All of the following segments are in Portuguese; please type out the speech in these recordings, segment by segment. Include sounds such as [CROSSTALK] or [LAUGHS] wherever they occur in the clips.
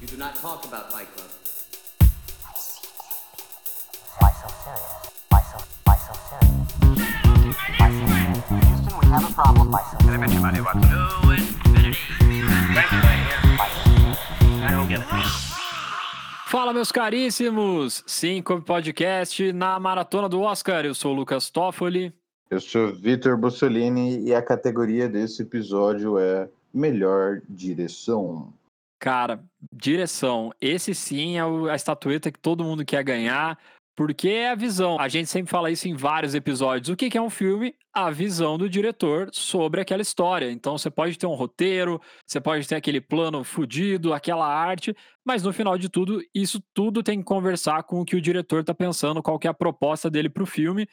You do not talk about Fight Club. Why so serious? Why so, why so serious? Why so serious? Houston, we have a problem. Why so serious? Fala, meus caríssimos! Cinco Podcast na Maratona do Oscar. Eu sou o Lucas Toffoli. Eu sou Vitor Bussolini e a categoria desse episódio é Melhor Direção. Cara, direção. Esse sim é o- a estatueta que todo mundo quer ganhar, porque é a visão. A gente sempre fala isso em vários episódios. O que é um filme? A visão do diretor sobre aquela história. Então você pode ter um roteiro, você pode ter aquele plano fudido, aquela arte, mas no final de tudo, isso tudo tem que conversar com o que o diretor tá pensando, qual que é a proposta dele pro filme.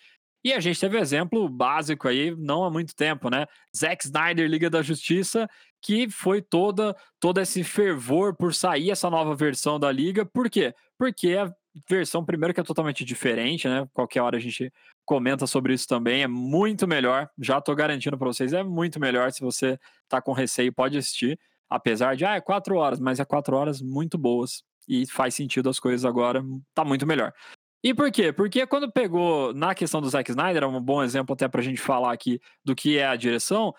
E a gente teve exemplo básico aí, não há muito tempo, né? Zack Snyder, Liga da Justiça, que foi toda todo esse fervor por sair essa nova versão da liga. Por quê? Porque a versão, primeiro, que é totalmente diferente, né? Qualquer hora a gente comenta sobre isso também. É muito melhor. Já tô garantindo para vocês, é muito melhor. Se você tá com receio, pode assistir. Apesar de, ah, é quatro horas, mas é quatro horas muito boas. E faz sentido as coisas agora, tá muito melhor. E por quê? Porque quando pegou na questão do Zack Snyder, é um bom exemplo até pra gente falar aqui do que é a direção,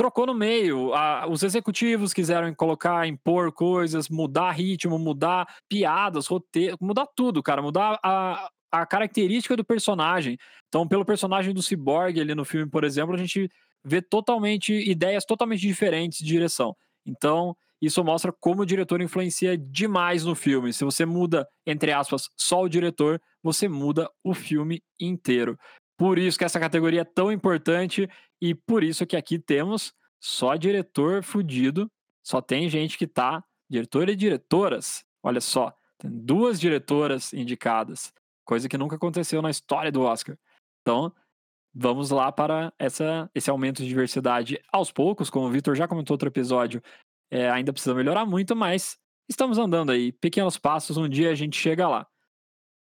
trocou no meio. Os executivos quiseram colocar, impor coisas, mudar ritmo, mudar piadas, roteiro, mudar tudo, cara, mudar a, a característica do personagem. Então, pelo personagem do Cyborg ali no filme, por exemplo, a gente vê totalmente ideias totalmente diferentes de direção. Então, isso mostra como o diretor influencia demais no filme. Se você muda, entre aspas, só o diretor, você muda o filme inteiro. Por isso que essa categoria é tão importante e por isso que aqui temos só diretor fudido. Só tem gente que tá. Diretor e diretoras. Olha só. Tem duas diretoras indicadas. Coisa que nunca aconteceu na história do Oscar. Então, vamos lá para essa, esse aumento de diversidade aos poucos. Como o Vitor já comentou outro episódio, é, ainda precisa melhorar muito, mas estamos andando aí. Pequenos passos, um dia a gente chega lá.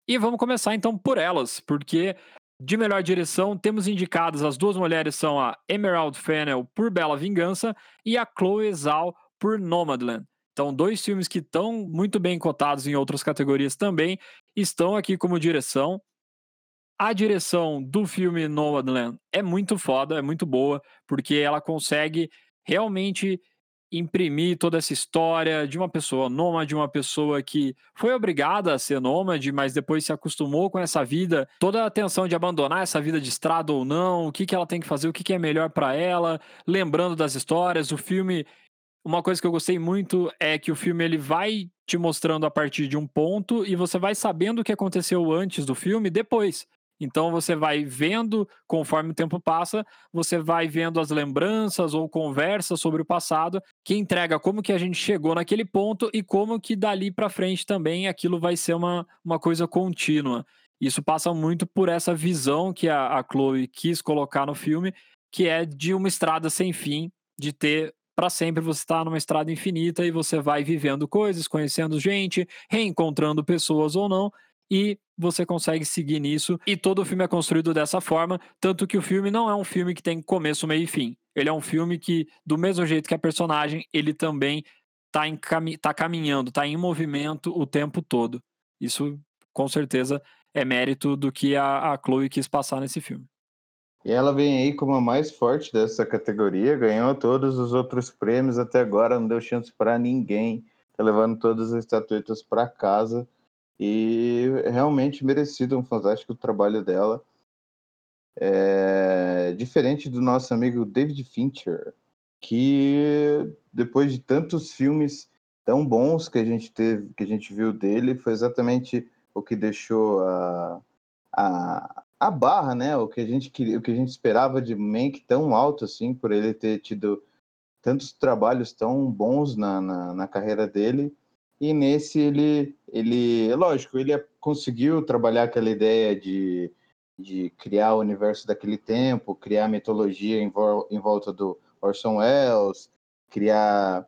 E vamos começar então por elas, porque de melhor direção temos indicadas as duas mulheres são a Emerald Fennell por Bela Vingança e a Chloe Zhao por Nomadland. Então, dois filmes que estão muito bem cotados em outras categorias também estão aqui como direção. A direção do filme Nomadland é muito foda, é muito boa, porque ela consegue realmente imprimir toda essa história de uma pessoa nômade, uma pessoa que foi obrigada a ser nômade, mas depois se acostumou com essa vida, toda a tensão de abandonar essa vida de estrada ou não, o que, que ela tem que fazer, o que, que é melhor para ela, lembrando das histórias, o filme uma coisa que eu gostei muito é que o filme ele vai te mostrando a partir de um ponto e você vai sabendo o que aconteceu antes do filme depois. Então você vai vendo, conforme o tempo passa, você vai vendo as lembranças ou conversas sobre o passado, que entrega como que a gente chegou naquele ponto e como que dali para frente também aquilo vai ser uma, uma coisa contínua. Isso passa muito por essa visão que a, a Chloe quis colocar no filme, que é de uma estrada sem fim, de ter para sempre você está numa estrada infinita e você vai vivendo coisas, conhecendo gente, reencontrando pessoas ou não, e você consegue seguir nisso. E todo o filme é construído dessa forma, tanto que o filme não é um filme que tem começo, meio e fim. Ele é um filme que, do mesmo jeito que a personagem, ele também tá, em cami tá caminhando, tá em movimento o tempo todo. Isso, com certeza, é mérito do que a, a Chloe quis passar nesse filme. E ela vem aí como a mais forte dessa categoria, ganhou todos os outros prêmios até agora, não deu chance para ninguém, tá levando todas as estatuetas para casa e realmente merecido, um fantástico trabalho dela. É, diferente do nosso amigo David Fincher, que depois de tantos filmes tão bons que a gente teve, que a gente viu dele, foi exatamente o que deixou a, a, a barra, né? O que a gente queria, o que a gente esperava de Mank tão alto assim, por ele ter tido tantos trabalhos tão bons na, na, na carreira dele. E nesse ele, ele, é lógico, ele conseguiu trabalhar aquela ideia de, de criar o universo daquele tempo, criar mitologia em, em volta do Orson Welles, criar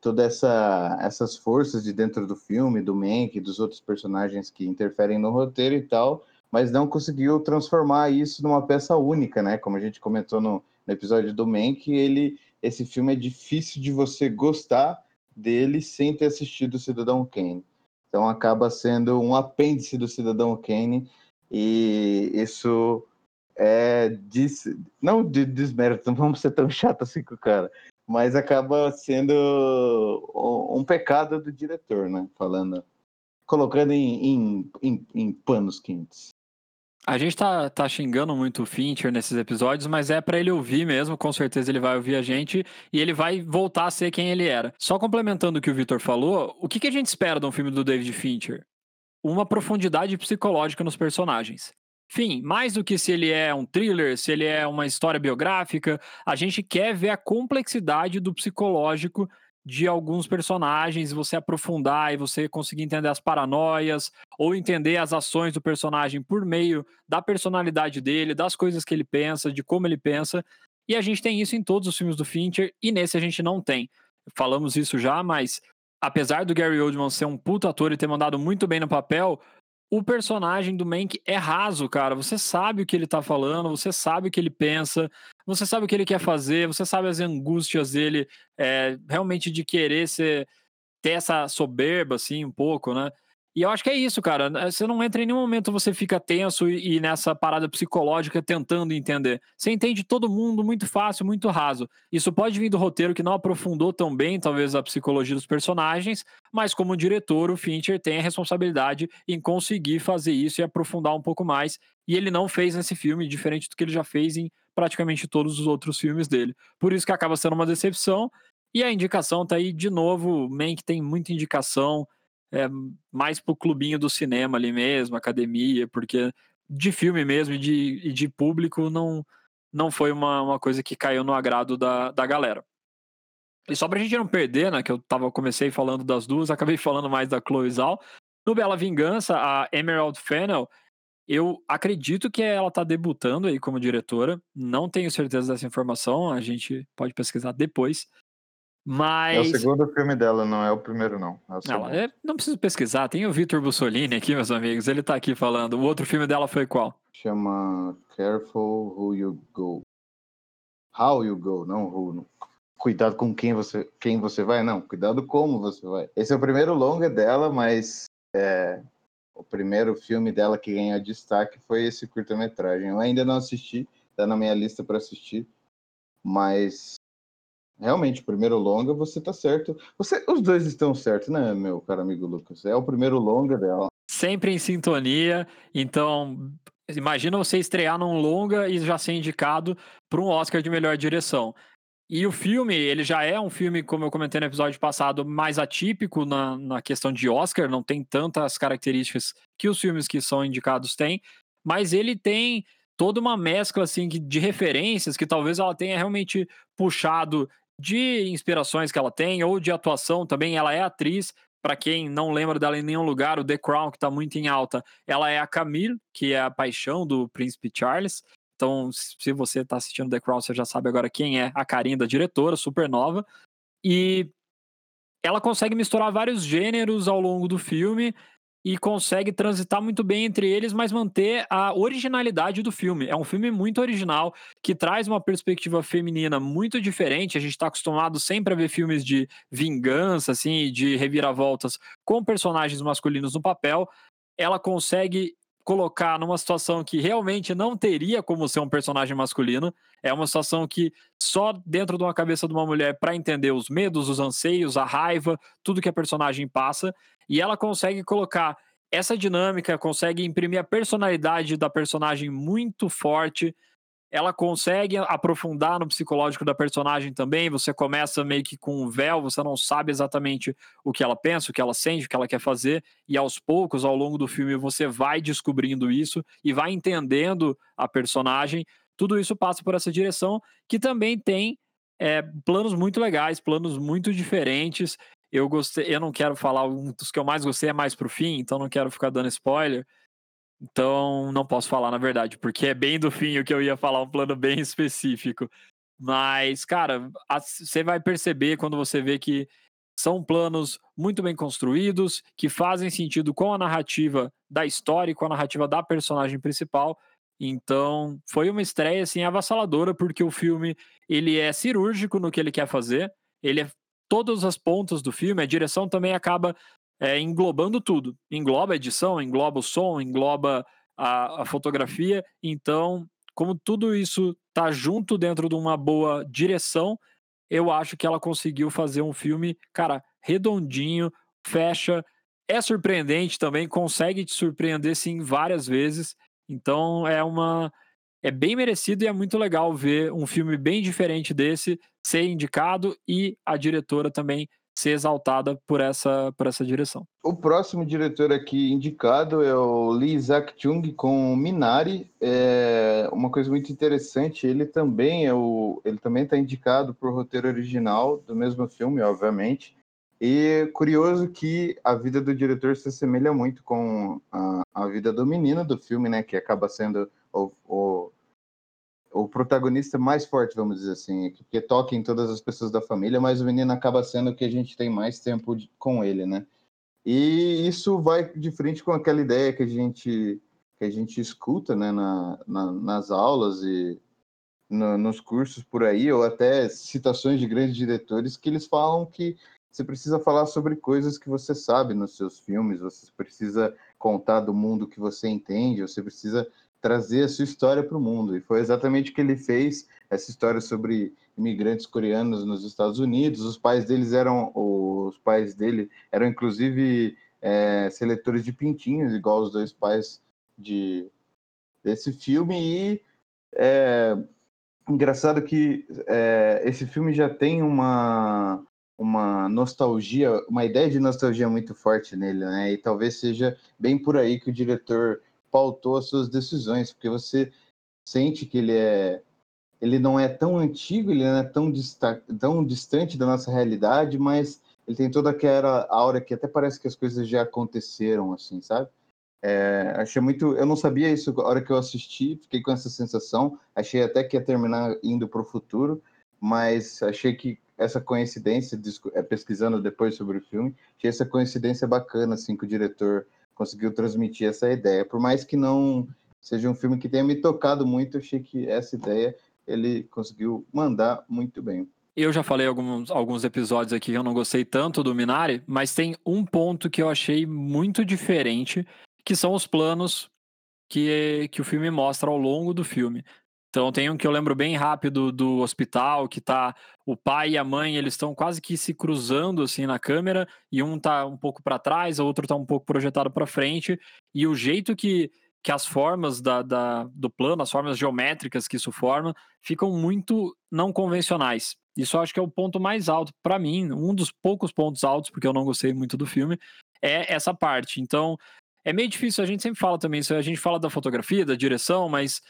todas essa, essas forças de dentro do filme, do Mank, dos outros personagens que interferem no roteiro e tal, mas não conseguiu transformar isso numa peça única, né? Como a gente comentou no, no episódio do Mank, ele, esse filme é difícil de você gostar dele sem ter assistido Cidadão Kane. Então acaba sendo um apêndice do Cidadão Kane e isso é dis... não de desmérito, não vamos ser tão chato assim com o cara, mas acaba sendo um pecado do diretor, né? Falando, colocando em, em, em, em panos quentes. A gente tá, tá xingando muito o Fincher nesses episódios, mas é para ele ouvir mesmo, com certeza ele vai ouvir a gente e ele vai voltar a ser quem ele era. Só complementando o que o Victor falou, o que, que a gente espera de um filme do David Fincher? Uma profundidade psicológica nos personagens. Enfim, mais do que se ele é um thriller, se ele é uma história biográfica, a gente quer ver a complexidade do psicológico de alguns personagens, você aprofundar e você conseguir entender as paranoias ou entender as ações do personagem por meio da personalidade dele, das coisas que ele pensa, de como ele pensa. E a gente tem isso em todos os filmes do Fincher e nesse a gente não tem. Falamos isso já, mas apesar do Gary Oldman ser um puto ator e ter mandado muito bem no papel, o personagem do Mank é raso, cara. Você sabe o que ele tá falando, você sabe o que ele pensa, você sabe o que ele quer fazer, você sabe as angústias dele, é, realmente de querer ser, ter essa soberba, assim, um pouco, né? E eu acho que é isso, cara. Né, você não entra em nenhum momento, você fica tenso e, e, nessa parada psicológica tentando entender. Você entende todo mundo muito fácil, muito raso. Isso pode vir do roteiro que não aprofundou tão bem, talvez, a psicologia dos personagens, mas como diretor, o Fincher tem a responsabilidade em conseguir fazer isso e aprofundar um pouco mais. E ele não fez nesse filme, diferente do que ele já fez em praticamente todos os outros filmes dele. Por isso que acaba sendo uma decepção. E a indicação tá aí de novo. Mank tem muita indicação é, mais pro clubinho do cinema ali mesmo, academia, porque de filme mesmo e de, e de público não, não foi uma, uma coisa que caiu no agrado da, da galera. E só pra gente não perder, né, que eu tava, comecei falando das duas, acabei falando mais da Chloe Zhao. No Bela Vingança, a Emerald Fennel, eu acredito que ela tá debutando aí como diretora, não tenho certeza dessa informação, a gente pode pesquisar depois. Mas. É o segundo filme dela, não é o primeiro, não. É não, é, não preciso pesquisar. Tem o Vitor Bussolini aqui, meus amigos. Ele tá aqui falando. O outro filme dela foi qual? Chama Careful Who You Go. How You Go, não Who. Cuidado com quem você, quem você vai, não. Cuidado como você vai. Esse é o primeiro longa dela, mas é, o primeiro filme dela que ganhou destaque foi esse curta-metragem. Eu ainda não assisti, tá na minha lista para assistir, mas Realmente, o primeiro longa, você tá certo. Você, os dois estão certos, né, meu caro amigo Lucas? É o primeiro longa dela. Sempre em sintonia. Então, imagina você estrear num longa e já ser indicado para um Oscar de melhor direção. E o filme, ele já é um filme, como eu comentei no episódio passado, mais atípico na, na questão de Oscar, não tem tantas características que os filmes que são indicados têm, mas ele tem toda uma mescla assim de referências que talvez ela tenha realmente puxado de inspirações que ela tem ou de atuação também. Ela é atriz. Para quem não lembra dela em nenhum lugar, o The Crown, que está muito em alta, ela é a Camille, que é a paixão do príncipe Charles. Então, se você está assistindo The Crown, você já sabe agora quem é a carinha da diretora, super nova. E ela consegue misturar vários gêneros ao longo do filme e consegue transitar muito bem entre eles, mas manter a originalidade do filme. É um filme muito original, que traz uma perspectiva feminina muito diferente. A gente está acostumado sempre a ver filmes de vingança, assim, de reviravoltas com personagens masculinos no papel. Ela consegue colocar numa situação que realmente não teria como ser um personagem masculino. É uma situação que só dentro de uma cabeça de uma mulher para entender os medos, os anseios, a raiva, tudo que a personagem passa. E ela consegue colocar essa dinâmica, consegue imprimir a personalidade da personagem muito forte. Ela consegue aprofundar no psicológico da personagem também. Você começa meio que com um véu, você não sabe exatamente o que ela pensa, o que ela sente, o que ela quer fazer, e aos poucos, ao longo do filme, você vai descobrindo isso e vai entendendo a personagem. Tudo isso passa por essa direção, que também tem é, planos muito legais, planos muito diferentes. Eu gostei, eu não quero falar um dos que eu mais gostei é mais pro fim, então não quero ficar dando spoiler. Então não posso falar na verdade, porque é bem do fim o que eu ia falar, um plano bem [LAUGHS] específico. Mas, cara, você vai perceber quando você vê que são planos muito bem construídos, que fazem sentido com a narrativa da história e com a narrativa da personagem principal. Então, foi uma estreia assim avassaladora porque o filme ele é cirúrgico no que ele quer fazer. Ele é todas as pontas do filme, a direção também acaba é, englobando tudo. Engloba a edição, engloba o som, engloba a, a fotografia. Então, como tudo isso tá junto dentro de uma boa direção, eu acho que ela conseguiu fazer um filme, cara, redondinho, fecha, é surpreendente também, consegue te surpreender sim várias vezes. Então é uma é bem merecido e é muito legal ver um filme bem diferente desse ser indicado e a diretora também ser exaltada por essa, por essa direção. O próximo diretor aqui indicado é o Lee Isaac-chung com Minari. É uma coisa muito interessante, ele também é o ele também está indicado por roteiro original do mesmo filme, obviamente. E curioso que a vida do diretor se assemelha muito com a, a vida do menino do filme, né, que acaba sendo o, o o protagonista mais forte, vamos dizer assim, porque toca em todas as pessoas da família, mas o menino acaba sendo que a gente tem mais tempo de, com ele, né? E isso vai de frente com aquela ideia que a gente que a gente escuta, né, na, na nas aulas e no, nos cursos por aí, ou até citações de grandes diretores que eles falam que você precisa falar sobre coisas que você sabe nos seus filmes, você precisa contar do mundo que você entende, você precisa trazer a sua história para o mundo. E foi exatamente o que ele fez, essa história sobre imigrantes coreanos nos Estados Unidos. Os pais deles eram, os pais dele eram inclusive é, seletores de pintinhos, igual os dois pais de desse filme. E é engraçado que é, esse filme já tem uma uma nostalgia, uma ideia de nostalgia muito forte nele, né? E talvez seja bem por aí que o diretor pautou as suas decisões, porque você sente que ele é ele não é tão antigo, ele não é tão, dista tão distante da nossa realidade, mas ele tem toda aquela aura que até parece que as coisas já aconteceram, assim, sabe? É, achei muito. Eu não sabia isso na hora que eu assisti, fiquei com essa sensação. Achei até que ia terminar indo para o futuro, mas achei que essa coincidência, é, pesquisando depois sobre o filme, achei essa coincidência bacana, assim, que o diretor conseguiu transmitir essa ideia. Por mais que não seja um filme que tenha me tocado muito, eu achei que essa ideia ele conseguiu mandar muito bem. Eu já falei alguns, alguns episódios aqui que eu não gostei tanto do Minari, mas tem um ponto que eu achei muito diferente, que são os planos que, que o filme mostra ao longo do filme. Então tem um que eu lembro bem rápido do hospital, que tá o pai e a mãe, eles estão quase que se cruzando assim na câmera, e um tá um pouco para trás, o outro tá um pouco projetado para frente, e o jeito que, que as formas da, da, do plano, as formas geométricas que isso forma, ficam muito não convencionais. Isso acho que é o ponto mais alto para mim, um dos poucos pontos altos, porque eu não gostei muito do filme, é essa parte. Então, é meio difícil, a gente sempre fala também, a gente fala da fotografia, da direção, mas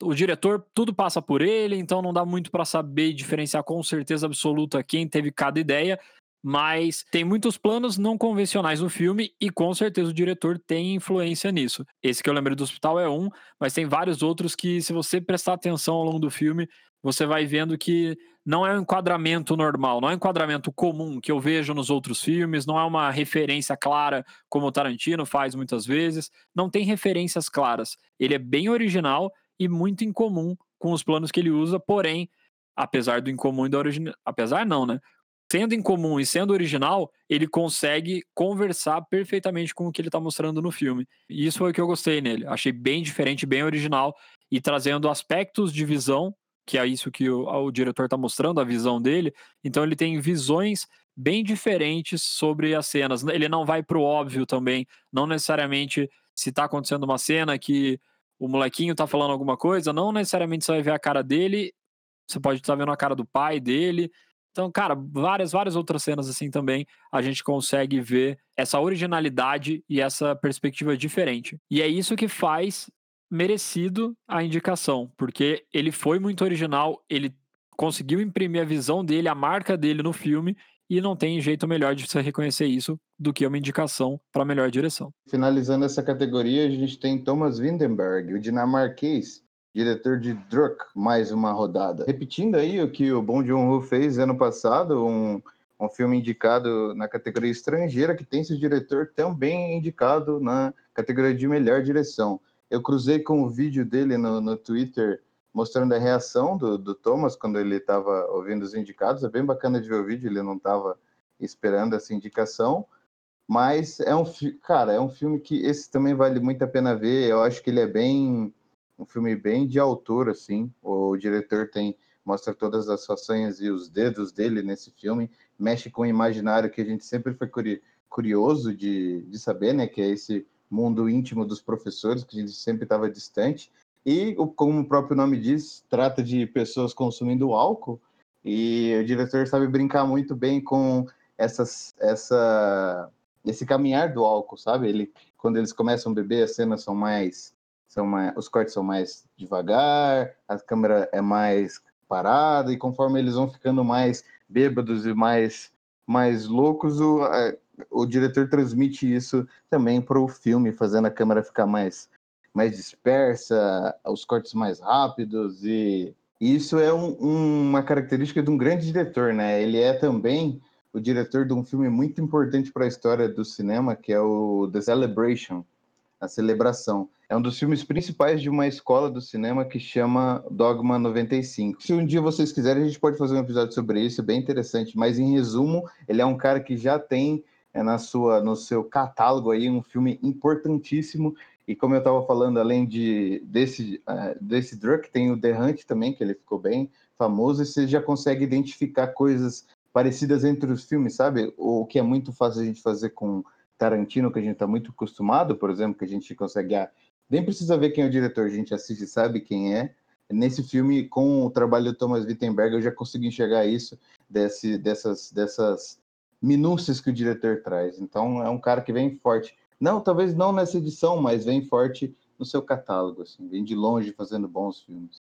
o diretor, tudo passa por ele, então não dá muito para saber diferenciar com certeza absoluta quem teve cada ideia, mas tem muitos planos não convencionais no filme e com certeza o diretor tem influência nisso. Esse que eu lembrei do hospital é um, mas tem vários outros que, se você prestar atenção ao longo do filme, você vai vendo que não é um enquadramento normal, não é um enquadramento comum que eu vejo nos outros filmes, não é uma referência clara como o Tarantino faz muitas vezes, não tem referências claras. Ele é bem original e muito incomum com os planos que ele usa, porém, apesar do incomum e da original. Apesar não, né? Sendo incomum e sendo original, ele consegue conversar perfeitamente com o que ele está mostrando no filme. E isso foi o que eu gostei nele. Achei bem diferente, bem original e trazendo aspectos de visão, que é isso que o, o diretor está mostrando, a visão dele. Então ele tem visões bem diferentes sobre as cenas. Ele não vai para o óbvio também, não necessariamente se está acontecendo uma cena que o molequinho tá falando alguma coisa, não necessariamente você vai ver a cara dele, você pode estar tá vendo a cara do pai dele. Então, cara, várias, várias outras cenas assim também a gente consegue ver essa originalidade e essa perspectiva diferente. E é isso que faz merecido a indicação, porque ele foi muito original, ele conseguiu imprimir a visão dele, a marca dele no filme e não tem jeito melhor de você reconhecer isso do que uma indicação para melhor direção. Finalizando essa categoria, a gente tem Thomas Windenberg, o dinamarquês, diretor de Druk, mais uma rodada. Repetindo aí o que o Bong Joon-ho fez ano passado, um, um filme indicado na categoria estrangeira, que tem seu diretor também indicado na categoria de melhor direção. Eu cruzei com o vídeo dele no, no Twitter mostrando a reação do, do Thomas quando ele estava ouvindo os indicados. É bem bacana de ver o vídeo, ele não estava esperando essa indicação. Mas é um, cara, é um filme que esse também vale muito a pena ver. Eu acho que ele é bem um filme bem de autor, assim. O diretor tem mostra todas as façanhas e os dedos dele nesse filme, mexe com o imaginário que a gente sempre foi curioso de, de saber, né? Que é esse mundo íntimo dos professores, que a gente sempre estava distante. E, como o próprio nome diz, trata de pessoas consumindo álcool. E o diretor sabe brincar muito bem com essas, essa, esse caminhar do álcool, sabe? Ele, quando eles começam a beber, as cenas são mais, são mais, os cortes são mais devagar, a câmera é mais parada e conforme eles vão ficando mais bêbados e mais, mais loucos, o, o diretor transmite isso também para o filme, fazendo a câmera ficar mais, mais dispersa, os cortes mais rápidos e isso é um, uma característica de um grande diretor, né? Ele é também o diretor de um filme muito importante para a história do cinema, que é o The Celebration, a Celebração. É um dos filmes principais de uma escola do cinema que chama Dogma 95. Se um dia vocês quiserem, a gente pode fazer um episódio sobre isso, é bem interessante. Mas em resumo, ele é um cara que já tem é, na sua, no seu catálogo aí um filme importantíssimo. E como eu estava falando, além de desse uh, desse Druk, tem o The Hunt também, que ele ficou bem famoso. E você já consegue identificar coisas parecidas entre os filmes, sabe? O que é muito fácil a gente fazer com Tarantino, que a gente está muito acostumado, por exemplo, que a gente consegue ah, nem precisa ver quem é o diretor, a gente assiste e sabe quem é. Nesse filme, com o trabalho do Thomas Wittenberg, eu já consegui enxergar isso, desse, dessas, dessas minúcias que o diretor traz. Então, é um cara que vem forte. Não, talvez não nessa edição, mas vem forte no seu catálogo, assim, vem de longe fazendo bons filmes.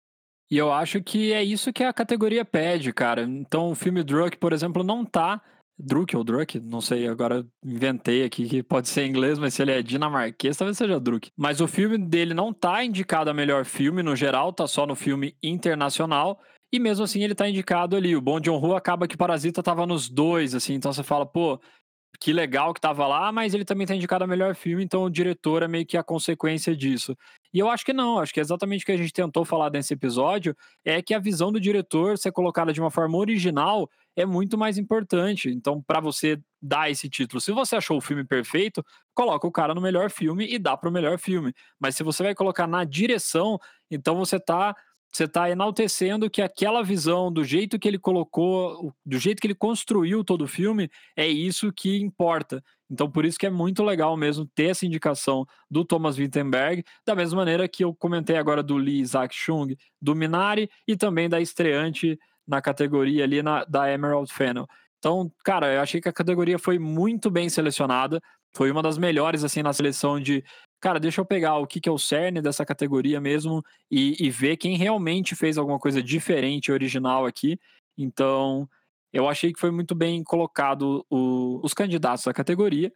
E eu acho que é isso que a categoria pede, cara. Então, o filme Druk, por exemplo, não tá Druk ou Druk, não sei, agora inventei aqui que pode ser em inglês, mas se ele é dinamarquês, talvez seja Druk. Mas o filme dele não tá indicado a melhor filme no geral, tá só no filme internacional. E mesmo assim ele tá indicado ali. O Bom John Ho acaba que Parasita tava nos dois, assim, então você fala, pô, que legal que tava lá, mas ele também tá indicado a melhor filme, então o diretor é meio que a consequência disso. E eu acho que não, acho que é exatamente o que a gente tentou falar nesse episódio, é que a visão do diretor ser colocada de uma forma original é muito mais importante. Então, para você dar esse título, se você achou o filme perfeito, coloca o cara no melhor filme e dá para o melhor filme. Mas se você vai colocar na direção, então você tá você está enaltecendo que aquela visão, do jeito que ele colocou, do jeito que ele construiu todo o filme, é isso que importa. Então, por isso que é muito legal mesmo ter essa indicação do Thomas Wittenberg, da mesma maneira que eu comentei agora do Lee Isaac Chung, do Minari e também da estreante na categoria ali na, da Emerald Fennel. Então, cara, eu achei que a categoria foi muito bem selecionada, foi uma das melhores assim na seleção de, cara, deixa eu pegar o que, que é o cerne dessa categoria mesmo e, e ver quem realmente fez alguma coisa diferente, original aqui. Então, eu achei que foi muito bem colocado o, os candidatos da categoria.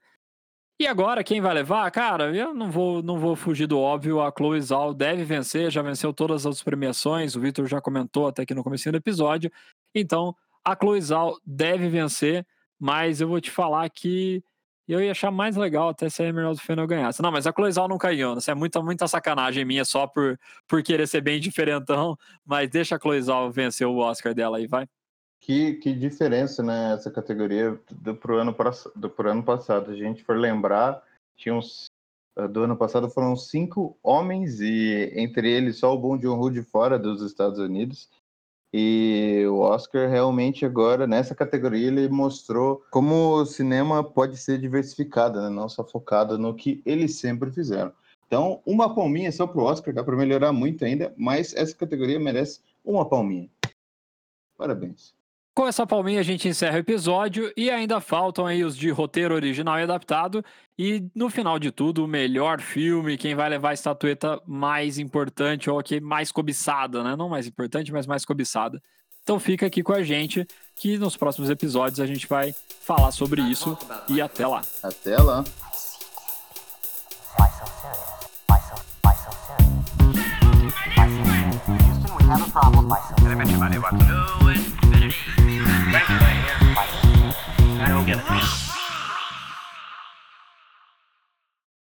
E agora, quem vai levar? Cara, eu não vou, não vou fugir do óbvio. A Chloe Zhao deve vencer, já venceu todas as premiações. O Victor já comentou até aqui no começo do episódio. Então, a Chloe Zhao deve vencer, mas eu vou te falar que eu ia achar mais legal até se a Emerald Fennel ganhasse. Não, mas a Chloe Zhao não caiu. Isso é muita, muita sacanagem minha só por, por querer ser bem diferentão. Mas deixa a Chloe Zhao vencer o Oscar dela aí, vai. Que, que diferença, né, essa categoria do, pro, ano, do, pro ano passado. A gente for lembrar, tinha uns, ah, do ano passado foram cinco homens, e entre eles só o Bong Joon-ho de fora dos Estados Unidos. E o Oscar realmente agora, nessa categoria, ele mostrou como o cinema pode ser diversificado, né? não só focado no que eles sempre fizeram. Então, uma palminha só pro Oscar, dá para melhorar muito ainda, mas essa categoria merece uma palminha. Parabéns. Com essa palminha a gente encerra o episódio e ainda faltam aí os de roteiro original e adaptado e no final de tudo o melhor filme, quem vai levar a estatueta mais importante ou que mais cobiçada, né? Não mais importante, mas mais cobiçada. Então fica aqui com a gente que nos próximos episódios a gente vai falar sobre isso e até lá. Até lá. have a problem, Can I mention my name? I don't get it.